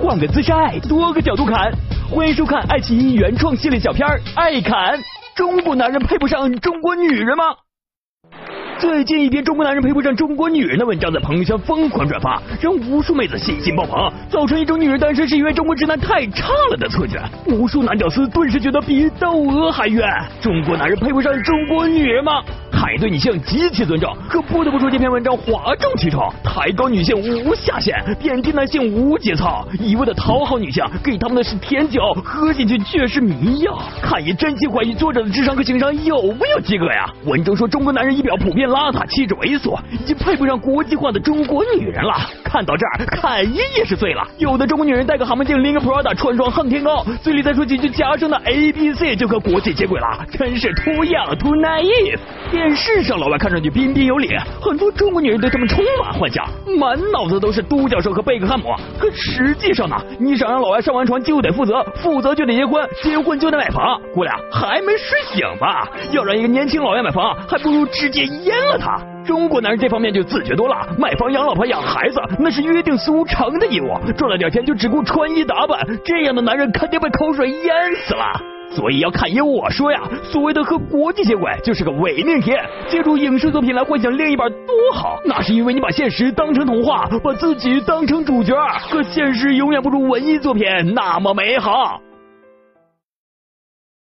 换个姿势爱，多个角度看。欢迎收看爱奇艺原创系列小片《爱侃》。中国男人配不上中国女人吗？最近一篇中国男人配不上中国女人的文章在朋友圈疯狂转发，让无数妹子信心爆棚，造成一种女人单身是因为中国直男太差了的错觉。无数男屌丝顿时觉得比窦娥还冤。中国男人配不上中国女人吗？还对女性极其尊重，可不得不说这篇文章哗众取宠，抬高女性无下限，贬低男性无节操，一味的讨好女性，给他们的是甜酒，喝进去却是迷药。看也真心怀疑作者的智商和情商有没有及格呀？文中说中国男人仪表普遍邋遢，气质猥琐，已经配不上国际化的中国女人了。看到这儿，侃爷也是醉了。有的中国女人戴个蛤蟆镜，拎个 Prada，穿双恨天高，嘴里再说几句夹生的 A B C 就和国际接轨了，真是 too young too naive。电视上老外看上去彬彬有礼，很多中国女人对他们充满幻想，满脑子都是都教授和贝克汉姆。可实际上呢，你想让老外上完床就得负责，负责就得结婚，结婚就得买房。姑娘还没睡醒吧？要让一个年轻老外买房，还不如直接阉了他。中国男人这方面就自觉多了，买房养老婆养孩子那是约定俗成的义务，赚了点钱就只顾穿衣打扮，这样的男人肯定被口水淹死了。所以要看爷我说呀，所谓的和国际接轨就是个伪命题，借助影视作品来幻想另一半多好，那是因为你把现实当成童话，把自己当成主角，可现实永远不如文艺作品那么美好。